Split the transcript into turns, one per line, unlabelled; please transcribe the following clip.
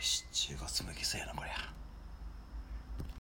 7月の犠牲やなこりゃ。